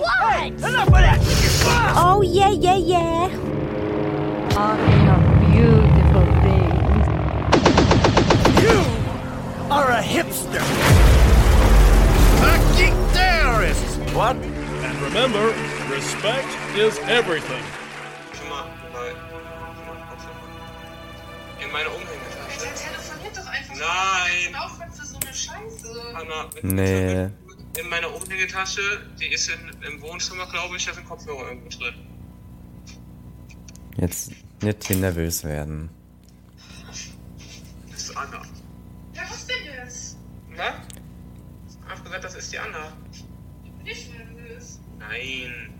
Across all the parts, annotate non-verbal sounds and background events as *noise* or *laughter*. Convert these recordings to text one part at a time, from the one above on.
What? Enough of that! Oh, yeah, yeah, yeah. Talking of beautiful things. You are a hipster! A geek terrorist! What? And remember, respect is everything. Schon mal bei. In meine Umhängetasche. Der telefoniert doch einfach. Nein! Aufhören für so eine Scheiße. Anna, mit- Nee. In meiner Umhängetasche, die ist in, im Wohnzimmer, glaube ich, da sind Kopfhörer irgendwo drin. Jetzt nicht hier nervös werden. Das ist Anna. Ja, was denn jetzt? Na? Ich hab gesagt, das ist die Anna. Ich bin nicht nervös. Nein.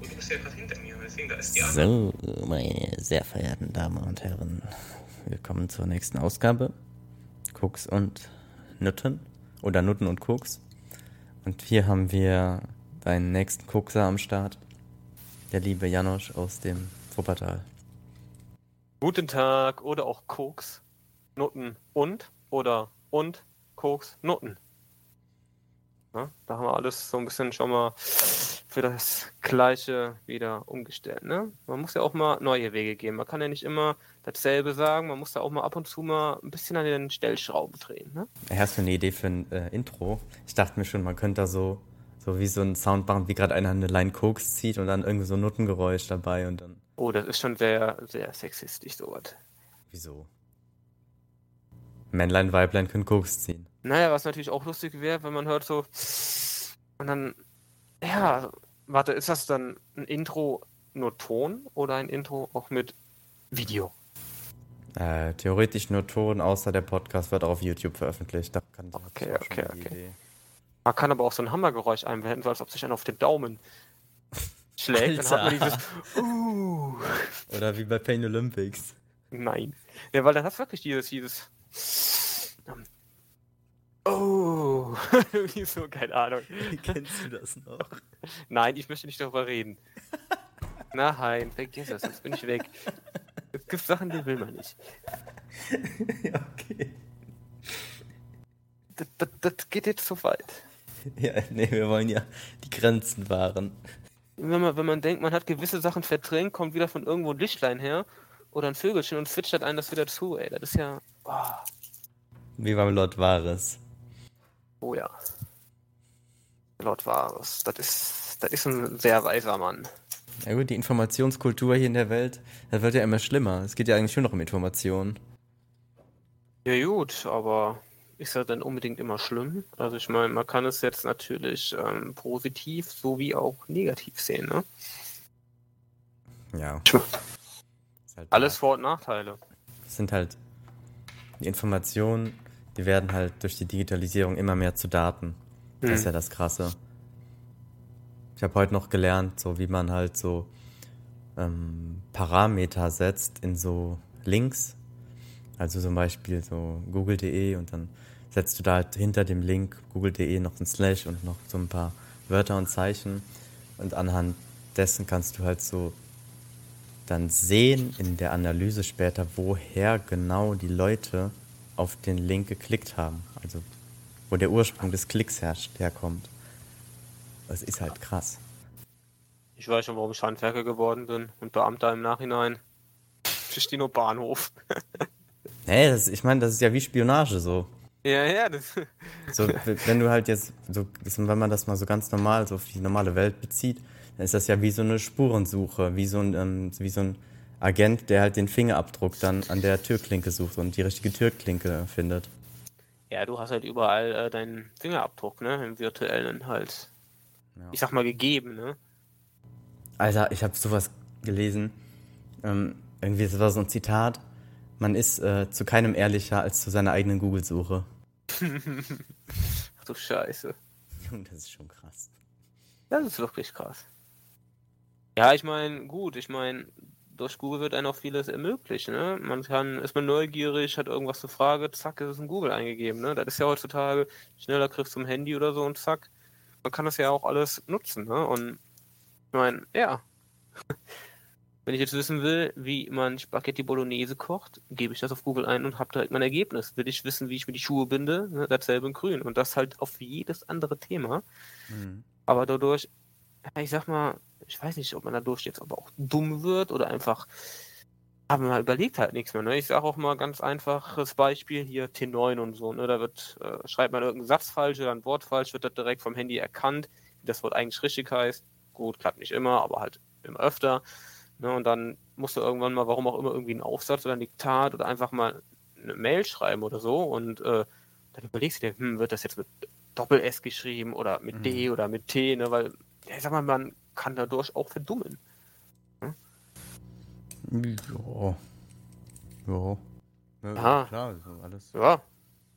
Und du bist ja gerade hinter mir, deswegen, da ist die Anna. So, meine sehr verehrten Damen und Herren, willkommen zur nächsten Ausgabe. Koks und Nutten. Oder Nutten und Koks. Und hier haben wir deinen nächsten Kokser am Start. Der liebe Janosch aus dem Wuppertal. Guten Tag oder auch Koks, Nutten und oder und Koks, Nutten. Ja, da haben wir alles so ein bisschen schon mal für das Gleiche wieder umgestellt. Ne? Man muss ja auch mal neue Wege gehen. Man kann ja nicht immer dasselbe sagen. Man muss da auch mal ab und zu mal ein bisschen an den Stellschrauben drehen. Ne? Hast du eine Idee für ein äh, Intro? Ich dachte mir schon, man könnte da so, so wie so ein Sound machen, wie gerade einer eine Line Koks zieht und dann irgendwie so ein Nuttengeräusch dabei und dann. Oh, das ist schon sehr, sehr sexistisch, sowas. Wieso? Männlein, Weiblein können Koks ziehen. Naja, was natürlich auch lustig wäre, wenn man hört so. Und dann. Ja, warte, ist das dann ein Intro nur Ton oder ein Intro auch mit Video? Äh, theoretisch nur Ton, außer der Podcast wird auch auf YouTube veröffentlicht. Da kann Okay, okay, okay. Idee. Man kann aber auch so ein Hammergeräusch einblenden, so als ob sich einer auf den Daumen *laughs* schlägt. Dann hat man Alter. dieses. Uh, Oder wie bei Pain Olympics. nein. Ja, weil dann hast du wirklich dieses, dieses. Oh, *laughs* irgendwie so, keine Ahnung. *laughs* Kennst du das noch? Nein, ich möchte nicht darüber reden. Nein, vergiss es, sonst bin ich weg. Es gibt Sachen, die will man nicht. ja, *laughs* okay. Das, das, das geht jetzt zu weit. Ja, nee, wir wollen ja die Grenzen wahren. Wenn man, wenn man denkt, man hat gewisse Sachen verdrängt, kommt wieder von irgendwo ein Lichtlein her oder ein Vögelchen und zwitschert einen das wieder zu, ey. Das ist ja. Oh, Wie beim Lord Vares. oh ja. Lord Varus. Das ist, das ist ein sehr weiser Mann. Ja gut, die Informationskultur hier in der Welt, das wird ja immer schlimmer. Es geht ja eigentlich nur noch um Informationen. Ja gut, aber ist das denn unbedingt immer schlimm? Also ich meine, man kann es jetzt natürlich ähm, positiv sowie auch negativ sehen, ne? Ja. Halt Alles Vor- und Nachteile. Das sind halt die Informationen, die werden halt durch die Digitalisierung immer mehr zu Daten. Das ist Hm. ja das Krasse. Ich habe heute noch gelernt, so wie man halt so ähm, Parameter setzt in so Links. Also zum Beispiel so google.de und dann setzt du da halt hinter dem Link google.de noch ein Slash und noch so ein paar Wörter und Zeichen. Und anhand dessen kannst du halt so dann sehen in der Analyse später, woher genau die Leute auf den Link geklickt haben. Also wo der Ursprung des Klicks herrscht, herkommt. Das ist halt krass. Ich weiß schon, warum ich Handwerker geworden bin und Beamter im Nachhinein. Nur Bahnhof. *laughs* Nee, das, ich meine, das ist ja wie Spionage so. Ja, ja, das. *laughs* So, wenn du halt jetzt, so, wenn man das mal so ganz normal, so auf die normale Welt bezieht, dann ist das ja wie so eine Spurensuche, wie so ein, ähm, wie so ein Agent, der halt den Fingerabdruck dann an der Türklinke sucht und die richtige Türklinke findet. Ja, du hast halt überall äh, deinen Fingerabdruck, ne? Im virtuellen halt. Ja. Ich sag mal gegeben, ne? Alter, ich habe sowas gelesen. Ähm, irgendwie, das war so ein Zitat. Man ist äh, zu keinem ehrlicher als zu seiner eigenen Google-Suche. *laughs* Ach du Scheiße. Junge, das ist schon krass. Das ist wirklich krass. Ja, ich meine, gut, ich meine, durch Google wird einem auch vieles ermöglicht, ne? Man kann, ist man neugierig, hat irgendwas zur Frage, zack, ist es in Google eingegeben, ne? Das ist ja heutzutage schneller Griff zum Handy oder so und zack. Man kann das ja auch alles nutzen, ne? Und ich meine, ja. *laughs* Wenn ich jetzt wissen will, wie man Spaghetti Bolognese kocht, gebe ich das auf Google ein und habe direkt mein Ergebnis. Will ich wissen, wie ich mir die Schuhe binde, ne? dasselbe in grün. Und das halt auf jedes andere Thema. Mhm. Aber dadurch, ich sag mal, ich weiß nicht, ob man dadurch jetzt aber auch dumm wird oder einfach, aber man überlegt halt nichts mehr. Ne? Ich sage auch mal ganz einfaches Beispiel hier T9 und so. Ne? Da wird, äh, schreibt man irgendeinen Satz falsch oder ein Wort falsch, wird das direkt vom Handy erkannt, wie das Wort eigentlich richtig heißt. Gut, klappt nicht immer, aber halt immer öfter. Ne? Und dann musst du irgendwann mal, warum auch immer, irgendwie einen Aufsatz oder ein Diktat oder einfach mal eine Mail schreiben oder so und äh, dann überlegst du dir, hm, wird das jetzt mit Doppel-S geschrieben oder mit D oder mit T, ne? Weil, ja, ich sag mal, man kann dadurch auch verdummen. Ja. Ja. Ja, Ja. klar, so alles. Ja.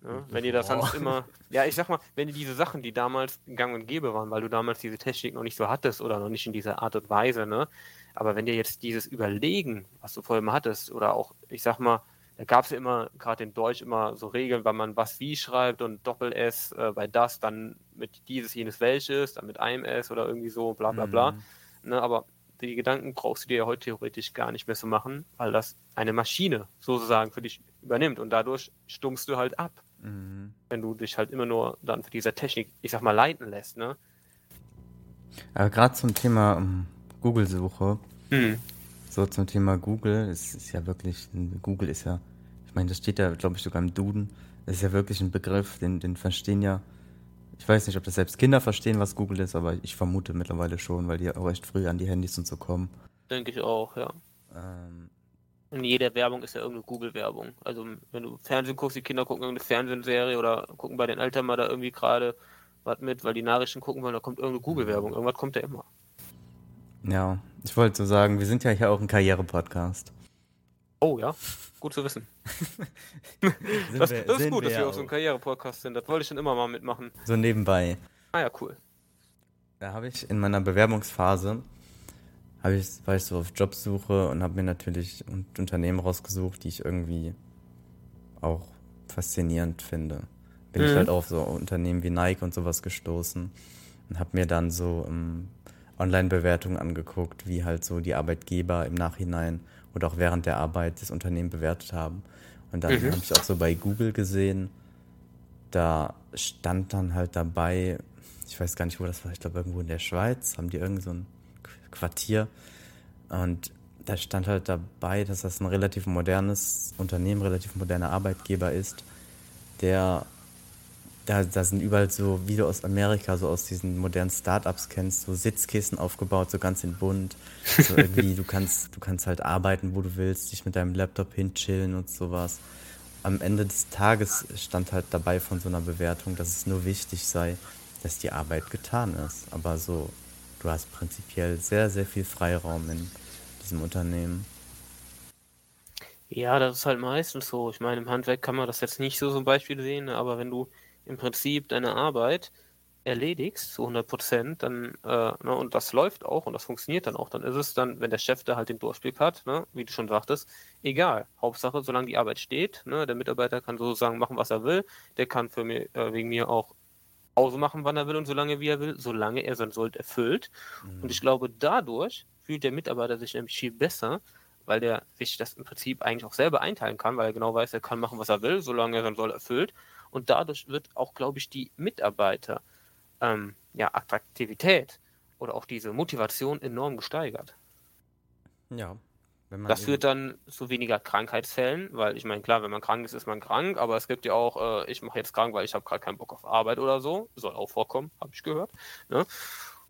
Ne? Wenn ihr das sonst immer, *laughs* ja, ich sag mal, wenn ihr diese Sachen, die damals gang und gäbe waren, weil du damals diese Technik noch nicht so hattest oder noch nicht in dieser Art und Weise, ne? Aber wenn dir jetzt dieses Überlegen, was du vorher mal hattest, oder auch, ich sag mal, da gab es ja immer, gerade in Deutsch, immer so Regeln, wann man was wie schreibt und Doppel-S äh, bei das, dann mit dieses, jenes, welches, dann mit einem S oder irgendwie so, bla bla bla. Mhm. Ne, aber die Gedanken brauchst du dir ja heute theoretisch gar nicht mehr so machen, weil das eine Maschine sozusagen für dich übernimmt und dadurch stummst du halt ab, Mhm. wenn du dich halt immer nur dann für diese Technik, ich sag mal, leiten lässt, ne? Aber gerade zum Thema ähm, Google-Suche, Hm. so zum Thema Google, es ist ja wirklich, Google ist ja, ich meine, das steht ja, glaube ich, sogar im Duden, das ist ja wirklich ein Begriff, den, den verstehen ja, ich weiß nicht, ob das selbst Kinder verstehen, was Google ist, aber ich vermute mittlerweile schon, weil die ja auch recht früh an die Handys und so kommen. Denke ich auch, ja. Ähm, In jeder Werbung ist ja irgendeine Google-Werbung. Also wenn du Fernsehen guckst, die Kinder gucken irgendeine Fernsehserie oder gucken bei den Eltern mal da irgendwie gerade was mit, weil die Nachrichten gucken wollen, da kommt irgendeine Google-Werbung. Irgendwas kommt da immer. ja, ich wollte so sagen, wir sind ja hier auch ein Karriere-Podcast. Oh ja, gut zu wissen. *laughs* Das, das ist gut, dass wir auch so ein Karriere-Podcast sind. Das wollte ich schon immer mal mitmachen. So nebenbei. Ah ja, cool. Da habe ich in meiner Bewerbungsphase, habe ich, war ich so auf Jobsuche und habe mir natürlich un- Unternehmen rausgesucht, die ich irgendwie auch faszinierend finde. Bin ich Mhm. halt auf so Unternehmen wie Nike und sowas gestoßen und habe mir dann so ähm, Online-Bewertungen angeguckt, wie halt so die Arbeitgeber im Nachhinein oder auch während der Arbeit das Unternehmen bewertet haben. Und dann Mhm. habe ich auch so bei Google gesehen, da stand dann halt dabei, ich weiß gar nicht, wo das war, ich glaube irgendwo in der Schweiz, haben die irgend so ein Qu- Quartier und da stand halt dabei, dass das ein relativ modernes Unternehmen, relativ moderner Arbeitgeber ist, der da, da sind überall so, wie du aus Amerika, so aus diesen modernen Startups kennst, so Sitzkissen aufgebaut, so ganz in bunt. So irgendwie, du kannst, du kannst halt arbeiten, wo du willst, dich mit deinem Laptop hinchillen und sowas. Am Ende des Tages stand halt dabei von so einer Bewertung, dass es nur wichtig sei, dass die Arbeit getan ist. Aber so, du hast prinzipiell sehr, sehr viel Freiraum in diesem Unternehmen. Ja, das ist halt meistens so. Ich meine, im Handwerk kann man das jetzt nicht so zum Beispiel sehen, aber wenn du im Prinzip deine Arbeit erledigst zu 100 Prozent, dann, äh, ne, und das läuft auch und das funktioniert dann auch, dann ist es dann, wenn der Chef da halt den Durchblick hat, ne, wie du schon sagtest, egal. Hauptsache, solange die Arbeit steht, ne, der Mitarbeiter kann sozusagen machen, was er will, der kann für mich, äh, wegen mir auch Pause machen, wann er will und solange wie er will, solange er sein Sold erfüllt. Und ich glaube, dadurch fühlt der Mitarbeiter sich nämlich viel besser, weil der sich das im Prinzip eigentlich auch selber einteilen kann, weil er genau weiß, er kann machen, was er will, solange er sein Soll erfüllt. Und dadurch wird auch, glaube ich, die Mitarbeiter, ähm, ja, Attraktivität oder auch diese Motivation enorm gesteigert. Ja. Das führt dann zu weniger Krankheitsfällen, weil ich meine, klar, wenn man krank ist, ist man krank, aber es gibt ja auch, äh, ich mache jetzt krank, weil ich habe gerade keinen Bock auf Arbeit oder so. Soll auch vorkommen, habe ich gehört. Ne?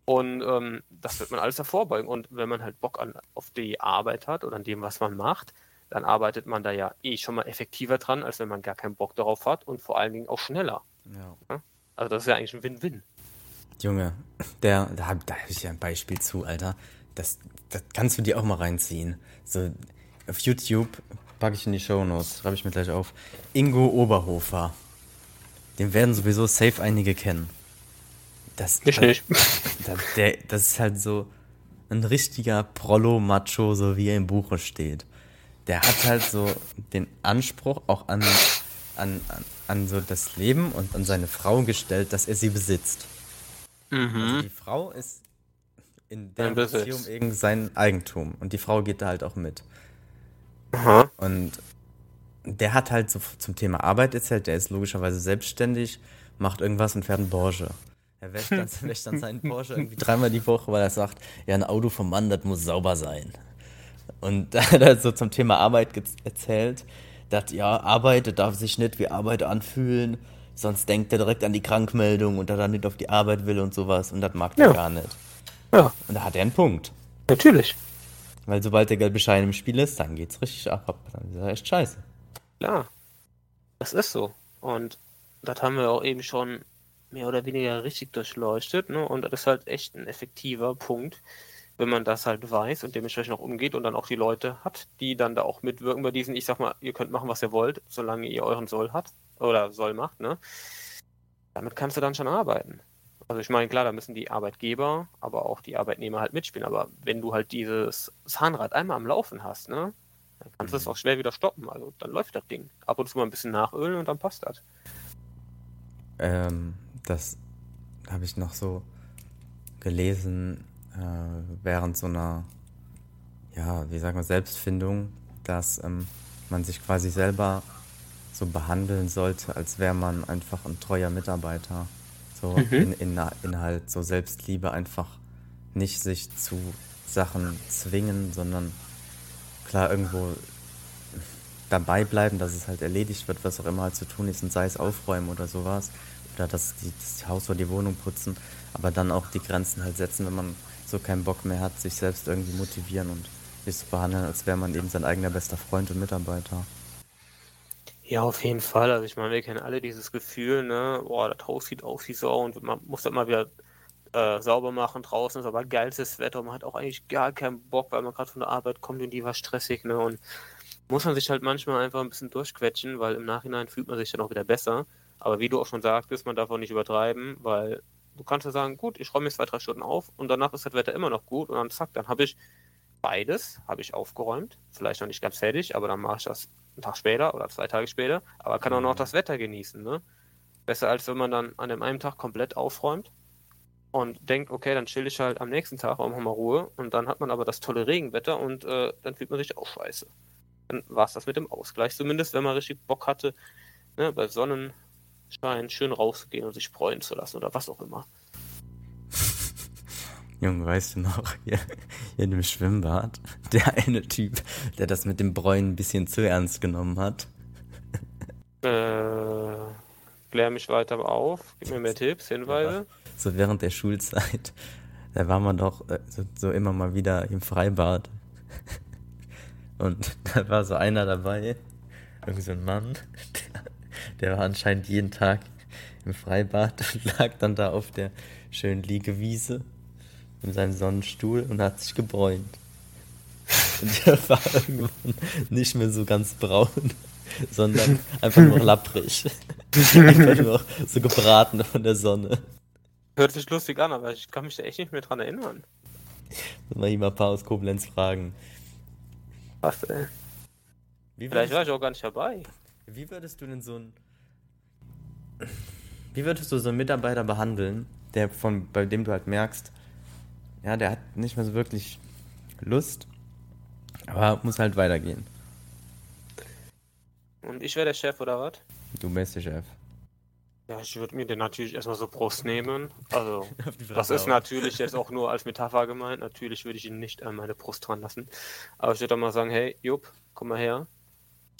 Und ähm, das wird man alles hervorbeugen. Und wenn man halt Bock an, auf die Arbeit hat oder an dem, was man macht, dann arbeitet man da ja eh schon mal effektiver dran, als wenn man gar keinen Bock darauf hat und vor allen Dingen auch schneller. ja. Also das ist ja eigentlich ein Win-Win. Junge, der, da habe da hab ich ja ein Beispiel zu, Alter. Das, das kannst du dir auch mal reinziehen. So, auf YouTube packe ich in die Show Notes, schreibe ich mir gleich auf. Ingo Oberhofer. Den werden sowieso safe einige kennen. Das, Ich nicht. *laughs* Das, der, das ist halt so ein richtiger Prollo-Macho, so wie er im Buche steht. Der hat halt so den Anspruch auch an, an, an, an so das Leben und an seine Frau gestellt, dass er sie besitzt. Also die Frau ist in der. Beziehung irgend sein Eigentum und die Frau geht da halt auch mit. Aha. Und der hat halt so zum Thema Arbeit erzählt, der ist logischerweise selbstständig, macht irgendwas und fährt einen Porsche. Er wäscht dann, *laughs* wäscht dann seinen Porsche irgendwie dreimal die Woche, weil er sagt, ja, ein Auto vom Mann, das muss sauber sein. Und *laughs* da hat er so zum Thema Arbeit erzählt, dass ja, Arbeit darf sich nicht wie Arbeit anfühlen, sonst denkt er direkt an die Krankmeldung und dass er nicht auf die Arbeit will und sowas und das mag er Ja. gar nicht. Ja, Und da hat er einen Punkt. natürlich. Weil sobald der gelbe Schein im Spiel ist, dann geht's richtig ab. Dann ist er echt scheiße. Klar. Das ist so. Und das haben wir auch eben schon mehr oder weniger richtig durchleuchtet, ne? Und das ist halt echt ein effektiver Punkt, wenn man das halt weiß und dementsprechend auch umgeht und dann auch die Leute hat, die dann da auch mitwirken bei diesen, ich sag mal, ihr könnt machen, was ihr wollt, solange ihr euren Soll hat oder Soll macht, ne? Damit kannst du dann schon arbeiten. Also ich meine, klar, da müssen die Arbeitgeber, aber auch die Arbeitnehmer halt mitspielen. Aber wenn du halt dieses Zahnrad einmal am Laufen hast, ne, dann kannst du es auch schwer wieder stoppen. Also dann läuft das Ding. Ab und zu mal ein bisschen nachölen und dann passt das. Ähm, das habe ich noch so gelesen während so einer, ja, wie sagen wir, Selbstfindung, dass ähm, man sich quasi selber so behandeln sollte, als wäre man einfach ein treuer Mitarbeiter. So in, in, in halt so Selbstliebe einfach nicht sich zu Sachen zwingen, sondern klar irgendwo dabei bleiben, dass es halt erledigt wird, was auch immer halt zu tun ist, und sei es aufräumen oder sowas. Oder das, die, das Haus oder die Wohnung putzen, aber dann auch die Grenzen halt setzen, wenn man so keinen Bock mehr hat, sich selbst irgendwie motivieren und sich zu behandeln, als wäre man eben sein eigener bester Freund und Mitarbeiter. Ja, auf jeden Fall. Also ich meine, wir kennen alle dieses Gefühl, ne, boah, das Haus sieht aus wie Sau und man muss das mal wieder äh, sauber machen. Draußen ist aber geilstes Wetter und man hat auch eigentlich gar keinen Bock, weil man gerade von der Arbeit kommt und die war stressig, ne? Und muss man sich halt manchmal einfach ein bisschen durchquetschen, weil im Nachhinein fühlt man sich dann auch wieder besser. Aber wie du auch schon sagtest, man darf auch nicht übertreiben, weil du kannst ja sagen, gut, ich räume jetzt zwei, drei Stunden auf und danach ist das Wetter immer noch gut und dann zack, dann habe ich beides, habe ich aufgeräumt. Vielleicht noch nicht ganz fertig, aber dann mache ich das einen Tag später oder zwei Tage später, aber kann auch noch das Wetter genießen, ne? Besser als wenn man dann an dem einen Tag komplett aufräumt und denkt, okay, dann chill ich halt am nächsten Tag auch mal Ruhe und dann hat man aber das tolle Regenwetter und äh, dann fühlt man sich auch scheiße. Dann war es das mit dem Ausgleich, zumindest wenn man richtig Bock hatte, ne, bei Sonnenschein schön rauszugehen und sich freuen zu lassen oder was auch immer. *laughs* Junge, weißt du noch, hier, hier in dem Schwimmbad, der eine Typ, der das mit dem Bräunen ein bisschen zu ernst genommen hat. *laughs* Äh, klär mich weiter auf, gib mir mehr Tipps, Hinweise. So während der Schulzeit, *laughs* da war man doch äh, so, so immer mal wieder im Freibad. Und da war so einer dabei, irgendwie so ein Mann, der, war anscheinend jeden Tag im Freibad *laughs* und lag dann da auf der schönen Liegewiese in seinem Sonnenstuhl und hat sich gebräunt. *laughs* Und der war irgendwann nicht mehr so ganz braun, *laughs* sondern einfach nur lapprig. einfach nur so gebraten von der Sonne. Hört sich lustig an, aber ich kann mich da echt nicht mehr dran erinnern. Mal hier mal ein paar aus Koblenz fragen. Was, ey? Wie Vielleicht war ich auch gar nicht dabei. Wie würdest du denn so ein. Wie würdest du so einen Mitarbeiter behandeln, der von, bei dem du halt merkst, ja, der hat nicht mehr so wirklich Lust, aber muss halt weitergehen. Und ich wäre der Chef oder was? Du bist der Chef. Ja, ich würde mir den natürlich erstmal so Brust nehmen. Also, *laughs* das ist natürlich jetzt auch nur als Metapher gemeint. Natürlich würde ich ihn nicht an meine Brust dran lassen. Aber ich würde dann mal sagen, hey, Jupp, komm mal her.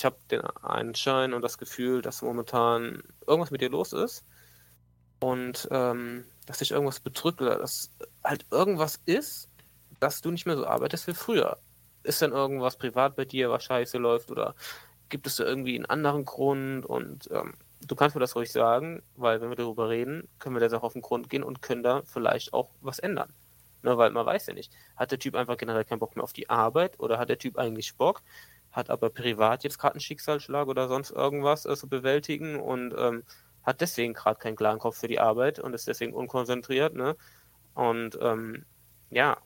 Ich habe den Anschein und das Gefühl, dass momentan irgendwas mit dir los ist. Und ähm, dass dich irgendwas bedrückt oder dass halt irgendwas ist, dass du nicht mehr so arbeitest wie früher. Ist denn irgendwas privat bei dir, was scheiße läuft oder gibt es da irgendwie einen anderen Grund? Und ähm, du kannst mir das ruhig sagen, weil wenn wir darüber reden, können wir der Sache auf den Grund gehen und können da vielleicht auch was ändern. Ne, weil man weiß ja nicht, hat der Typ einfach generell keinen Bock mehr auf die Arbeit oder hat der Typ eigentlich Bock, hat aber privat jetzt gerade einen Schicksalsschlag oder sonst irgendwas äh, zu bewältigen und ähm, hat deswegen gerade keinen klaren Kopf für die Arbeit und ist deswegen unkonzentriert. Ne? Und ähm, ja,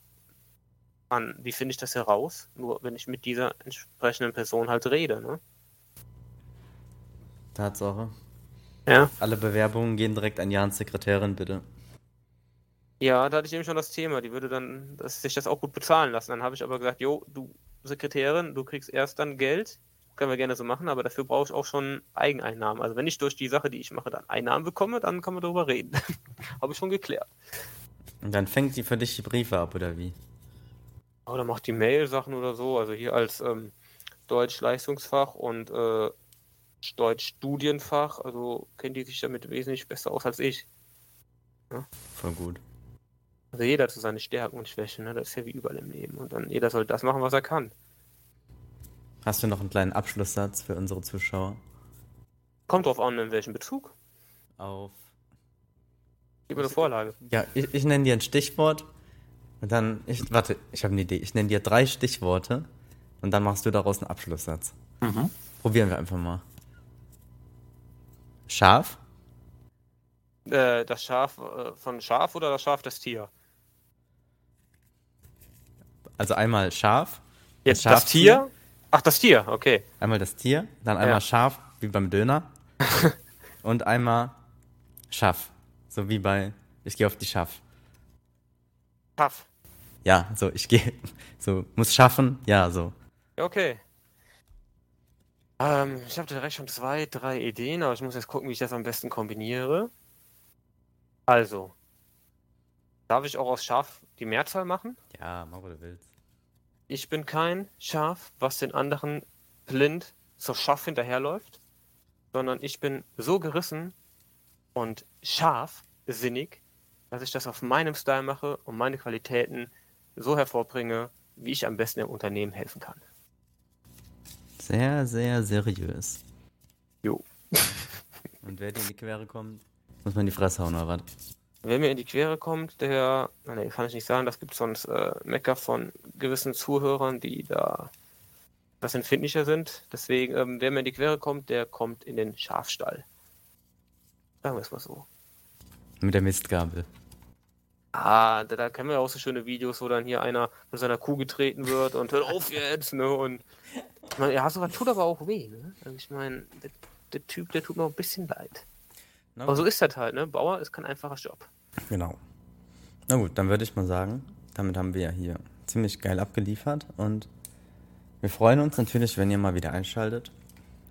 an, wie finde ich das heraus? Nur wenn ich mit dieser entsprechenden Person halt rede. Ne? Tatsache. Ja. Alle Bewerbungen gehen direkt an Jans Sekretärin, bitte. Ja, da hatte ich eben schon das Thema. Die würde dann dass sich das auch gut bezahlen lassen. Dann habe ich aber gesagt, jo, du Sekretärin, du kriegst erst dann Geld, können wir gerne so machen, aber dafür brauche ich auch schon Eigeneinnahmen. Also wenn ich durch die Sache, die ich mache, dann Einnahmen bekomme, dann kann man darüber reden. *laughs* Habe ich schon geklärt. Und dann fängt die für dich die Briefe ab, oder wie? Oder macht die Mail-Sachen oder so. Also hier als ähm, Deutsch-Leistungsfach und äh, Deutsch-Studienfach, also kennt die sich damit wesentlich besser aus als ich. Voll gut. Also jeder so seine Stärken und Schwächen, ne? das ist ja wie überall im Leben. Und dann jeder soll das machen, was er kann. Hast du noch einen kleinen Abschlusssatz für unsere Zuschauer? Kommt drauf an, in welchem Bezug. Auf. Gib mir eine Vorlage. Ja, ich, ich nenne dir ein Stichwort. Und dann, ich, warte, ich habe eine Idee. Ich nenne dir drei Stichworte. Und dann machst du daraus einen Abschlusssatz. Probieren wir einfach mal. Schaf, Äh, das Schaf äh, von Schaf oder das Schaf das Tier? Also einmal Schaf, Jetzt das Schaftier? Tier? Ach, das Tier, okay. einmal das Tier, dann einmal Ja. Schaf, wie beim Döner. *laughs* und einmal Schaff, so wie bei Ich gehe auf die Schaff. Schaf. Ja, so, ich gehe, so, muss schaffen, ja, so. Okay. Ähm, ich habe direkt schon zwei, drei Ideen, aber ich muss jetzt gucken, wie ich das am besten kombiniere. Also, darf ich auch aus Schaf die Mehrzahl machen? Ja, mach, was du willst. Ich bin kein Schaf, was den anderen blind zur Schaf hinterherläuft, sondern ich bin so gerissen und scharfsinnig, dass ich das auf meinem Style mache und meine Qualitäten so hervorbringe, wie ich am besten im Unternehmen helfen kann. Sehr, sehr seriös. Jo. Und wer dir in die Quere kommt, muss man in die Fresse hauen, oder was? Wer mir in die Quere kommt, der, nee, kann ich nicht sagen, das gibt sonst äh, Mecker von gewissen Zuhörern, die da was empfindlicher sind. Deswegen, ähm, wer mir in die Quere kommt, der kommt in den Schafstall. Sagen wir es mal so. Mit der Mistgabel. Ah, da, da kennen wir auch so schöne Videos, wo dann hier einer von seiner Kuh getreten wird und hört auf jetzt, ne? Und ich meine, ja, sogar tut aber auch weh, ne? Also ich meine, der, der Typ, der tut mir auch ein bisschen leid. Na Aber so ist das halt, ne? Bauer ist kein einfacher Job. Genau. Na gut, dann würde ich mal sagen, damit haben wir ja hier ziemlich geil abgeliefert und wir freuen uns natürlich, wenn ihr mal wieder einschaltet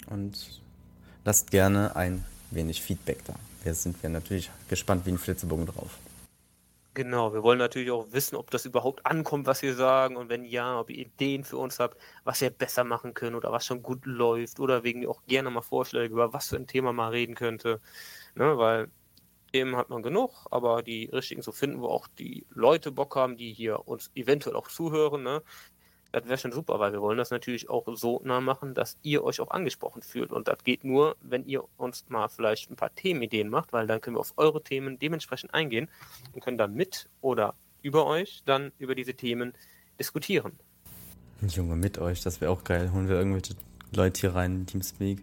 und lasst gerne ein wenig Feedback da. Da sind wir natürlich gespannt wie ein Flitzebogen drauf. Genau, wir wollen natürlich auch wissen, ob das überhaupt ankommt, was wir sagen und wenn ja, ob ihr Ideen für uns habt, was wir besser machen können oder was schon gut läuft oder wegen auch gerne mal Vorschläge, über was für ein Thema mal reden könnte. Ne, weil Themen hat man genug, aber die richtigen zu finden, wo auch die Leute Bock haben, die hier uns eventuell auch zuhören, ne? Das wäre schon super, weil wir wollen das natürlich auch so nah machen, dass ihr euch auch angesprochen fühlt. Und das geht nur, wenn ihr uns mal vielleicht ein paar Themenideen macht, weil dann können wir auf eure Themen dementsprechend eingehen und können dann mit oder über euch dann über diese Themen diskutieren. Junge, mit euch, das wäre auch geil. Holen wir irgendwelche Leute hier rein in Teamspeak.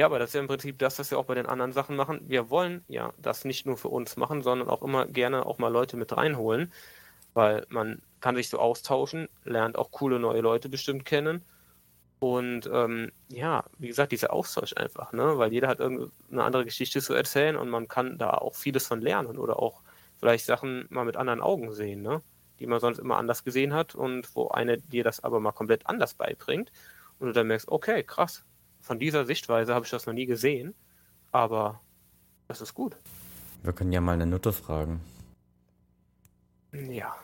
Ja, aber das ist ja im Prinzip das, was wir auch bei den anderen Sachen machen. Wir wollen ja das nicht nur für uns machen, sondern auch immer gerne auch mal Leute mit reinholen, weil man kann sich so austauschen, lernt auch coole neue Leute bestimmt kennen. Und ähm, ja, wie gesagt, dieser Austausch einfach, ne? Weil jeder hat irgendeine andere Geschichte zu erzählen und man kann da auch vieles von lernen oder auch vielleicht Sachen mal mit anderen Augen sehen, ne? Die man sonst immer anders gesehen hat und wo eine dir das aber mal komplett anders beibringt und du dann merkst, okay, krass, von dieser Sichtweise habe ich das noch nie gesehen, aber das ist gut. Wir können ja mal eine Nutte fragen. Ja.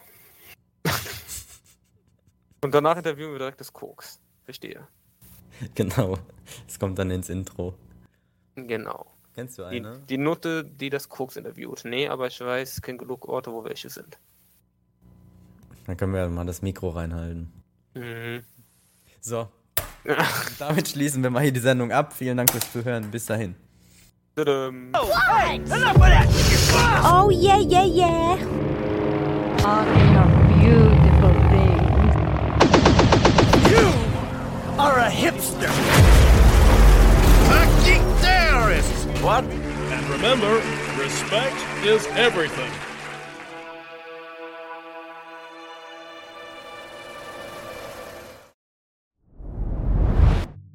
*laughs* und danach interviewen wir direkt das Koks. Verstehe. *laughs* Genau. Es kommt dann ins Intro. Genau. Kennst du Die, eine? die Nutte, die das Koks interviewt. Nee, aber ich weiß, es kenne genug Orte, wo welche sind. Dann können wir ja mal das Mikro reinhalten. Mhm. So. *laughs* Damit schließen wir mal hier die Sendung ab. Vielen Dank fürs Zuhören. Bis dahin. Of that! Oh, yeah, yeah, yeah. On a beautiful day. You are a hipster! A geek terrorist! What? And remember, respect is everything.